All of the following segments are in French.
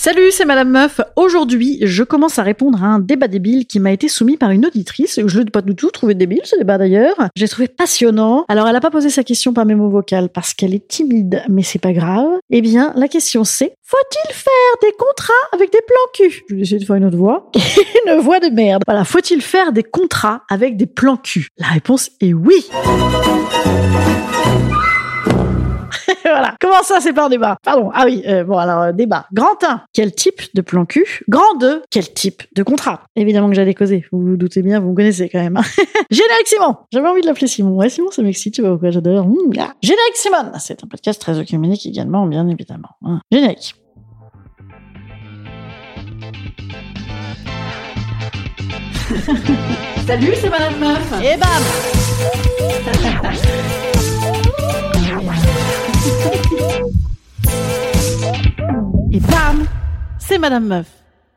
Salut, c'est Madame Meuf. Aujourd'hui, je commence à répondre à un débat débile qui m'a été soumis par une auditrice. Je l'ai pas du tout trouvé débile, ce débat d'ailleurs. J'ai trouvé passionnant. Alors, elle n'a pas posé sa question par mémo vocal parce qu'elle est timide, mais c'est pas grave. Eh bien, la question c'est faut-il faire des contrats avec des plans cul? Je vais essayer de faire une autre voix. une voix de merde. Voilà, faut-il faire des contrats avec des plans cul? La réponse est oui. Comment ça, c'est pas un débat? Pardon. Ah oui, euh, bon alors, euh, débat. Grand 1, quel type de plan cul? Grand 2, quel type de contrat? Évidemment que j'allais causer. Vous vous doutez bien, vous me connaissez quand même. hein. Générique Simon J'avais envie de l'appeler Simon. Ouais, Simon, ça m'excite, tu vois pourquoi j'adore. Mmh, là. Générique Simon C'est un podcast très œcuménique également, bien évidemment. hein. Générique. Salut, c'est Madame Meuf Et bam Et bam, c'est Madame Meuf.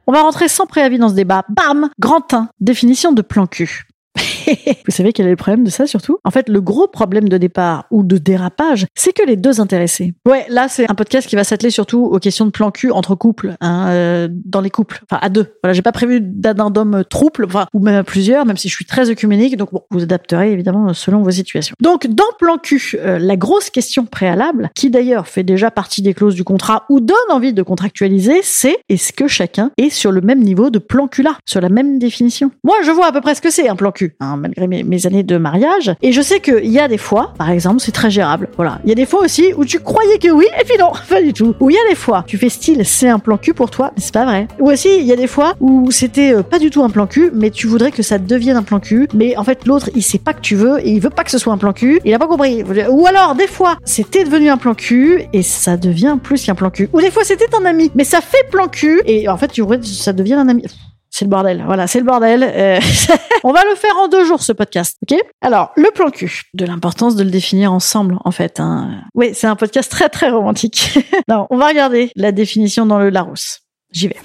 On va rentrer sans préavis dans ce débat. Bam, grand 1, définition de plan cul. Vous savez quel est le problème de ça surtout? En fait, le gros problème de départ ou de dérapage, c'est que les deux intéressés. Ouais, là c'est un podcast qui va s'atteler surtout aux questions de plan cul entre couples, hein, euh, dans les couples, enfin à deux. Voilà, j'ai pas prévu d'addendum trouble, enfin ou même à plusieurs, même si je suis très œcuménique, donc bon, vous adapterez évidemment selon vos situations. Donc dans plan cul, euh, la grosse question préalable, qui d'ailleurs fait déjà partie des clauses du contrat ou donne envie de contractualiser, c'est est-ce que chacun est sur le même niveau de plan cul là, sur la même définition? Moi, je vois à peu près ce que c'est un plan cul. Hein, malgré mes, années de mariage. Et je sais qu'il y a des fois, par exemple, c'est très gérable. Voilà. Il y a des fois aussi où tu croyais que oui, et puis non, pas du tout. Où il y a des fois, tu fais style, c'est un plan cul pour toi, mais c'est pas vrai. Ou aussi, il y a des fois où c'était euh, pas du tout un plan cul, mais tu voudrais que ça devienne un plan cul, mais en fait, l'autre, il sait pas que tu veux, et il veut pas que ce soit un plan cul, il a pas compris. Ou alors, des fois, c'était devenu un plan cul, et ça devient plus qu'un plan cul. Ou des fois, c'était un ami, mais ça fait plan cul, et en fait, tu que ça devienne un ami. C'est le bordel. Voilà, c'est le bordel. Euh, on va le faire en deux jours, ce podcast. Ok? Alors, le plan cul. De l'importance de le définir ensemble, en fait. Hein. Oui, c'est un podcast très, très romantique. non, on va regarder la définition dans le Larousse. J'y vais.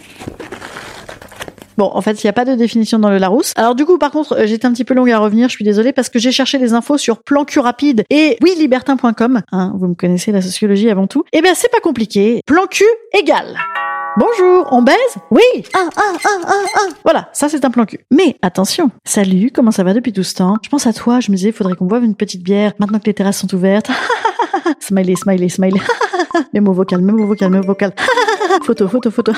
Bon, en fait, il n'y a pas de définition dans le Larousse. Alors du coup, par contre, euh, j'étais un petit peu longue à revenir, je suis désolée, parce que j'ai cherché des infos sur plan cul rapide et oui, libertin.com. Hein, vous me connaissez la sociologie avant tout. Eh bien, c'est pas compliqué. Plan cul égale. Bonjour, on baise? Oui Ah, ah, ah, ah, ah Voilà, ça c'est un plan cul. Mais attention, salut, comment ça va depuis tout ce temps? Je pense à toi, je me disais, faudrait qu'on boive une petite bière, maintenant que les terrasses sont ouvertes. smiley, smiley, smiley. mémo vocal, mémo vocal, mémo vocal. photo, photo, photo.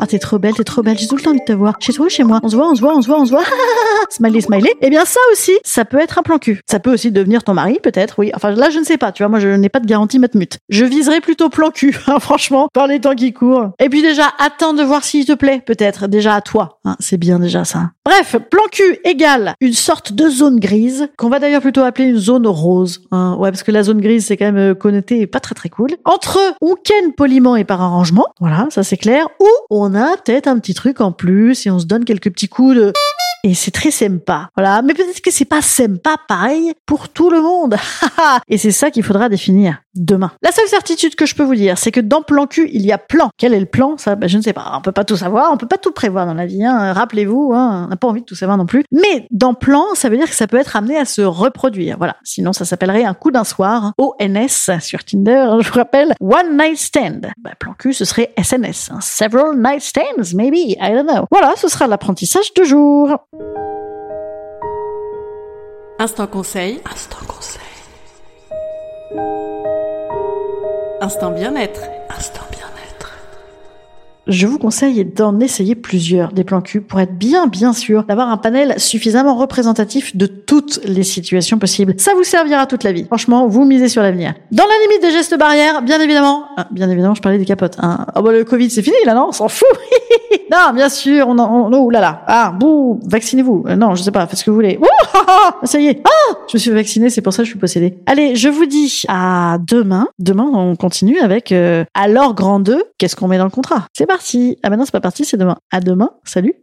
Ah, t'es trop belle, t'es trop belle, j'ai tout le temps envie de te voir. Chez toi ou chez moi? On se voit, on se voit, on se voit, on se voit. smiley, smiley. Eh bien ça aussi, ça peut être un plan cul. Ça peut aussi devenir ton mari, peut-être, oui. Enfin là, je ne sais pas, tu vois, moi je n'ai pas de garantie matmut. Je viserais plutôt plan cul, hein, franchement, par les temps qui courent. Et puis déjà, attends de voir s'il te plaît, peut-être, déjà à toi. Hein, c'est bien déjà ça. Bref, plan cul égale une sorte de zone grise, qu'on va d'ailleurs plutôt appeler une zone rose. hein. Ouais, parce que la zone grise, c'est quand même euh, connoté et pas très très cool. Entre on ken poliment et par arrangement, voilà, ça c'est clair, ou a peut-être un petit truc en plus et on se donne quelques petits coups de... Et c'est très sympa. Voilà. Mais peut-être que c'est pas sympa pareil pour tout le monde. et c'est ça qu'il faudra définir demain. La seule certitude que je peux vous dire, c'est que dans plan cul, il y a plan. Quel est le plan Ça, ben, je ne sais pas. On peut pas tout savoir, on peut pas tout prévoir dans la vie. Hein. Rappelez-vous, hein, on n'a pas envie de tout savoir non plus. Mais dans plan, ça veut dire que ça peut être amené à se reproduire. Voilà. Sinon, ça s'appellerait un coup d'un soir. ONS sur Tinder, hein, je vous rappelle. One night stand. Ben, plan cul, ce serait SNS. hein. Several night stands, maybe. I don't know. Voilà, ce sera l'apprentissage de jour. Instant conseil. Instant Instant bien-être. Instant bien-être. je vous conseille d'en essayer plusieurs des plans cul pour être bien bien sûr d'avoir un panel suffisamment représentatif de toutes les situations possibles. Ça vous servira toute la vie. Franchement, vous misez sur l'avenir. Dans la limite des gestes barrières, bien évidemment. Ah, bien évidemment, je parlais des capotes. Hein. Oh bah le Covid, c'est fini là, non? On s'en fout. non, bien sûr, on, on oh là là. Ah, bouh, vaccinez-vous. Euh, non, je sais pas, faites ce que vous voulez. Ouh, ça y est. Ah, je me suis vacciné, c'est pour ça que je suis possédée. Allez, je vous dis à demain. Demain, on continue avec euh, alors grand 2, qu'est-ce qu'on met dans le contrat? C'est parti. Ah bah non, c'est pas parti, c'est demain. À demain. Salut.